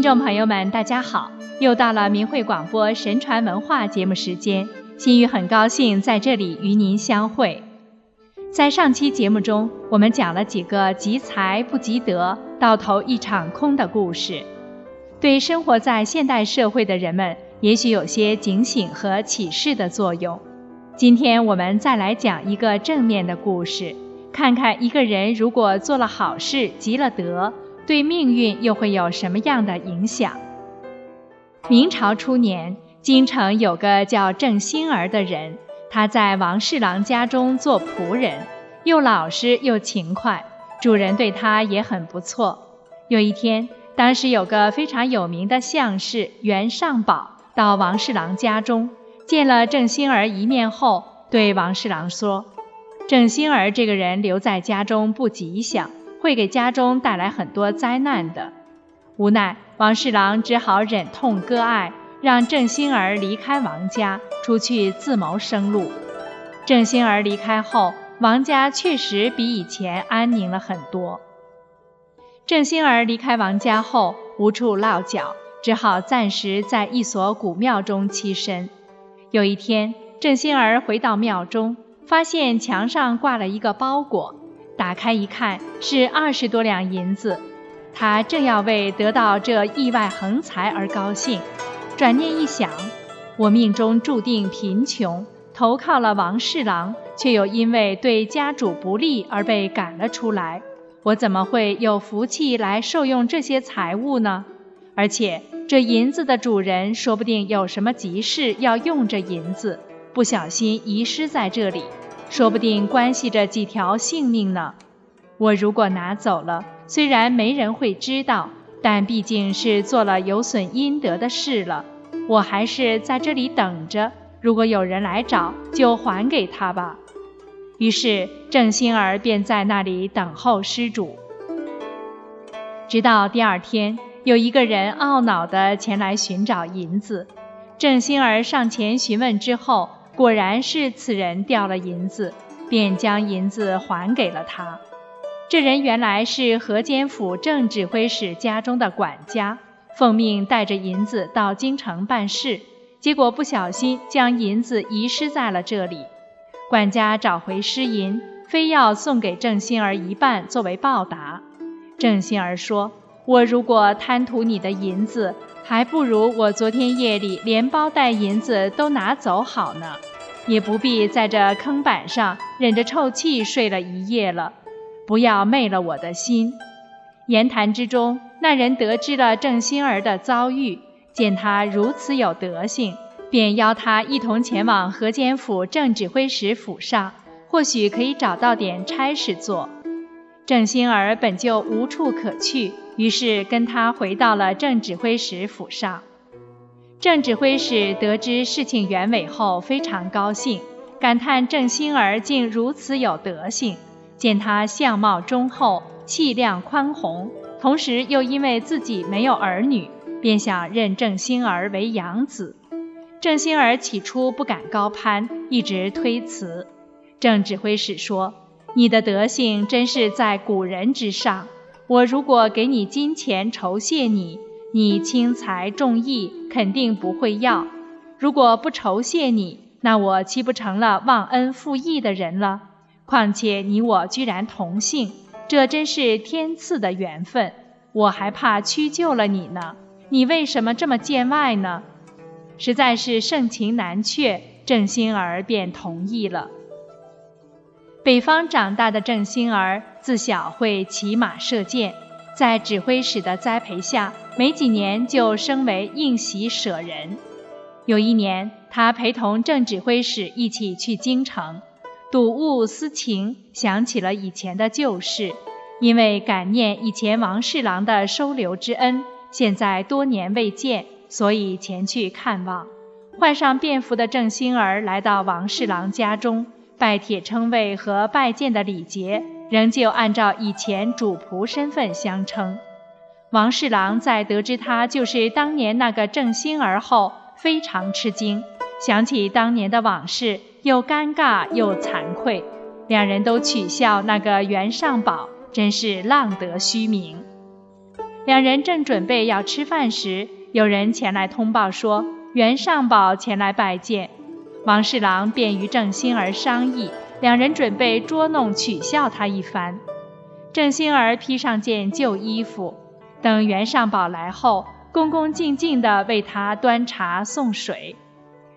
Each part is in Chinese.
听众朋友们，大家好！又到了明慧广播神传文化节目时间，心雨很高兴在这里与您相会。在上期节目中，我们讲了几个积财不积德、到头一场空的故事，对生活在现代社会的人们，也许有些警醒和启示的作用。今天我们再来讲一个正面的故事，看看一个人如果做了好事、积了德。对命运又会有什么样的影响？明朝初年，京城有个叫郑兴儿的人，他在王侍郎家中做仆人，又老实又勤快，主人对他也很不错。有一天，当时有个非常有名的相士袁尚宝到王侍郎家中，见了郑兴儿一面后，对王侍郎说：“郑兴儿这个人留在家中不吉祥。”会给家中带来很多灾难的。无奈王侍郎只好忍痛割爱，让郑兴儿离开王家，出去自谋生路。郑兴儿离开后，王家确实比以前安宁了很多。郑兴儿离开王家后，无处落脚，只好暂时在一所古庙中栖身。有一天，郑兴儿回到庙中，发现墙上挂了一个包裹。打开一看，是二十多两银子。他正要为得到这意外横财而高兴，转念一想，我命中注定贫穷，投靠了王侍郎，却又因为对家主不利而被赶了出来。我怎么会有福气来受用这些财物呢？而且这银子的主人说不定有什么急事要用这银子，不小心遗失在这里。说不定关系着几条性命呢。我如果拿走了，虽然没人会知道，但毕竟是做了有损阴德的事了。我还是在这里等着，如果有人来找，就还给他吧。于是郑兴儿便在那里等候施主。直到第二天，有一个人懊恼地前来寻找银子，郑兴儿上前询问之后。果然是此人掉了银子，便将银子还给了他。这人原来是河间府正指挥使家中的管家，奉命带着银子到京城办事，结果不小心将银子遗失在了这里。管家找回失银，非要送给郑心儿一半作为报答。郑心儿说：“我如果贪图你的银子，还不如我昨天夜里连包带银子都拿走好呢。”也不必在这坑板上忍着臭气睡了一夜了，不要昧了我的心。言谈之中，那人得知了郑心儿的遭遇，见他如此有德性，便邀他一同前往河间府正指挥使府上，或许可以找到点差事做。郑心儿本就无处可去，于是跟他回到了郑指挥使府上。郑指挥使得知事情原委后，非常高兴，感叹郑兴儿竟如此有德性。见他相貌忠厚，气量宽宏，同时又因为自己没有儿女，便想认郑兴儿为养子。郑兴儿起初不敢高攀，一直推辞。郑指挥使说：“你的德性真是在古人之上，我如果给你金钱酬谢你。”你轻财重义，肯定不会要。如果不酬谢你，那我岂不成了忘恩负义的人了？况且你我居然同姓，这真是天赐的缘分。我还怕屈就了你呢。你为什么这么见外呢？实在是盛情难却，郑心儿便同意了。北方长大的郑心儿，自小会骑马射箭。在指挥使的栽培下，没几年就升为应喜舍人。有一年，他陪同正指挥使一起去京城，睹物思情，想起了以前的旧事。因为感念以前王侍郎的收留之恩，现在多年未见，所以前去看望。换上便服的郑兴儿来到王侍郎家中，拜帖称谓和拜见的礼节。仍旧按照以前主仆身份相称。王侍郎在得知他就是当年那个郑兴儿后，非常吃惊，想起当年的往事，又尴尬又惭愧，两人都取笑那个袁尚宝真是浪得虚名。两人正准备要吃饭时，有人前来通报说袁尚宝前来拜见。王侍郎便与郑兴儿商议，两人准备捉弄取笑他一番。郑兴儿披上件旧衣服，等袁尚宝来后，恭恭敬敬地为他端茶送水。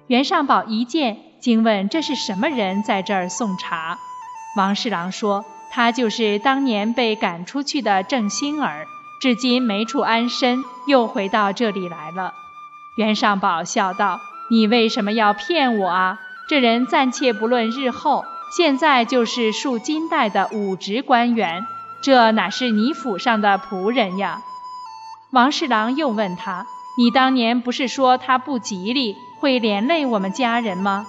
袁尚宝一见，惊问：“这是什么人在这儿送茶？”王侍郎说：“他就是当年被赶出去的郑兴儿，至今没处安身，又回到这里来了。”袁尚宝笑道：“你为什么要骗我啊？这人暂且不论日后，现在就是数金代的武职官员，这哪是你府上的仆人呀？”王侍郎又问他：“你当年不是说他不吉利，会连累我们家人吗？”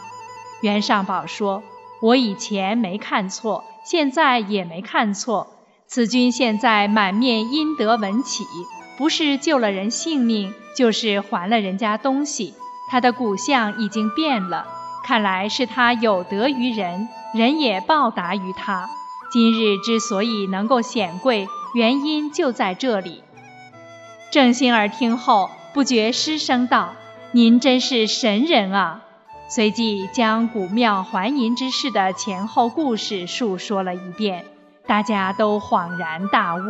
袁尚宝说。我以前没看错，现在也没看错。此君现在满面阴德文起，不是救了人性命，就是还了人家东西。他的骨相已经变了，看来是他有德于人，人也报答于他。今日之所以能够显贵，原因就在这里。郑兴儿听后不觉失声道：“您真是神人啊！”随即将古庙还银之事的前后故事述说了一遍，大家都恍然大悟。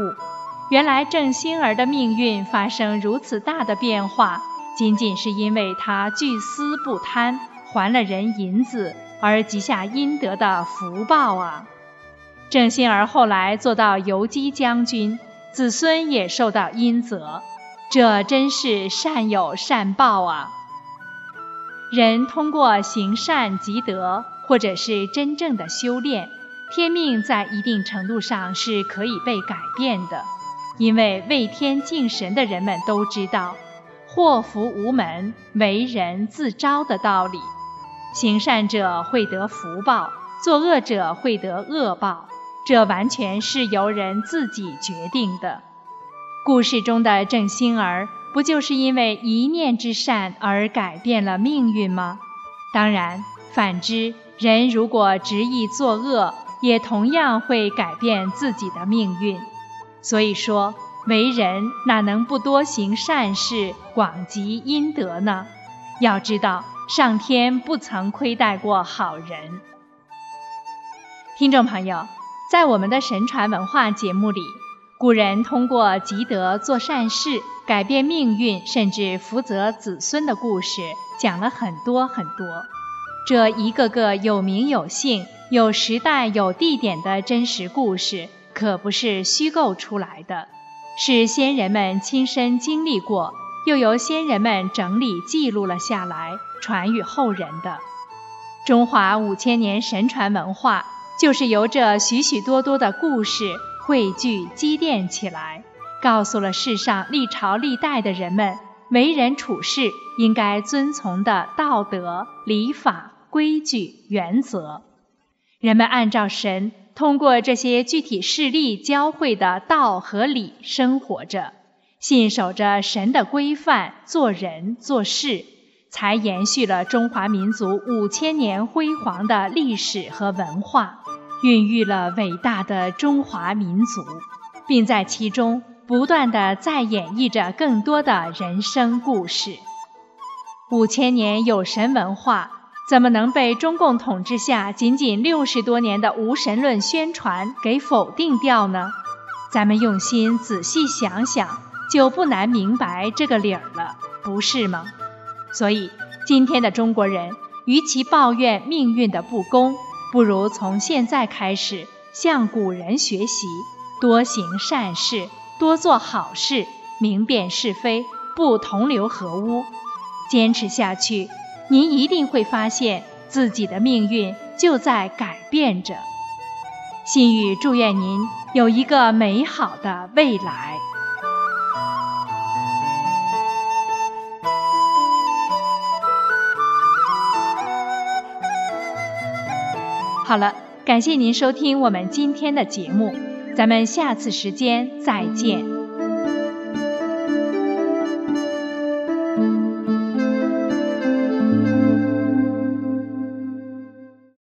原来郑兴儿的命运发生如此大的变化，仅仅是因为他巨私不贪，还了人银子而积下阴德的福报啊！郑信儿后来做到游击将军，子孙也受到阴泽，这真是善有善报啊！人通过行善积德，或者是真正的修炼，天命在一定程度上是可以被改变的。因为为天敬神的人们都知道“祸福无门，为人自招”的道理。行善者会得福报，作恶者会得恶报，这完全是由人自己决定的。故事中的郑兴儿。不就是因为一念之善而改变了命运吗？当然，反之，人如果执意作恶，也同样会改变自己的命运。所以说，为人哪能不多行善事，广积阴德呢？要知道，上天不曾亏待过好人。听众朋友，在我们的神传文化节目里。古人通过积德做善事，改变命运，甚至福泽子孙的故事，讲了很多很多。这一个个有名有姓、有时代有地点的真实故事，可不是虚构出来的，是先人们亲身经历过，又由先人们整理记录了下来，传与后人的。中华五千年神传文化，就是由这许许多多的故事。汇聚积淀起来，告诉了世上历朝历代的人们为人处事应该遵从的道德、礼法、规矩、原则。人们按照神通过这些具体事例教会的道和理生活着，信守着神的规范做人做事，才延续了中华民族五千年辉煌的历史和文化。孕育了伟大的中华民族，并在其中不断地再演绎着更多的人生故事。五千年有神文化，怎么能被中共统治下仅仅六十多年的无神论宣传给否定掉呢？咱们用心仔细想想，就不难明白这个理儿了，不是吗？所以，今天的中国人，与其抱怨命运的不公，不如从现在开始向古人学习，多行善事，多做好事，明辨是非，不同流合污。坚持下去，您一定会发现自己的命运就在改变着。心语祝愿您有一个美好的未来。好了，感谢您收听我们今天的节目，咱们下次时间再见。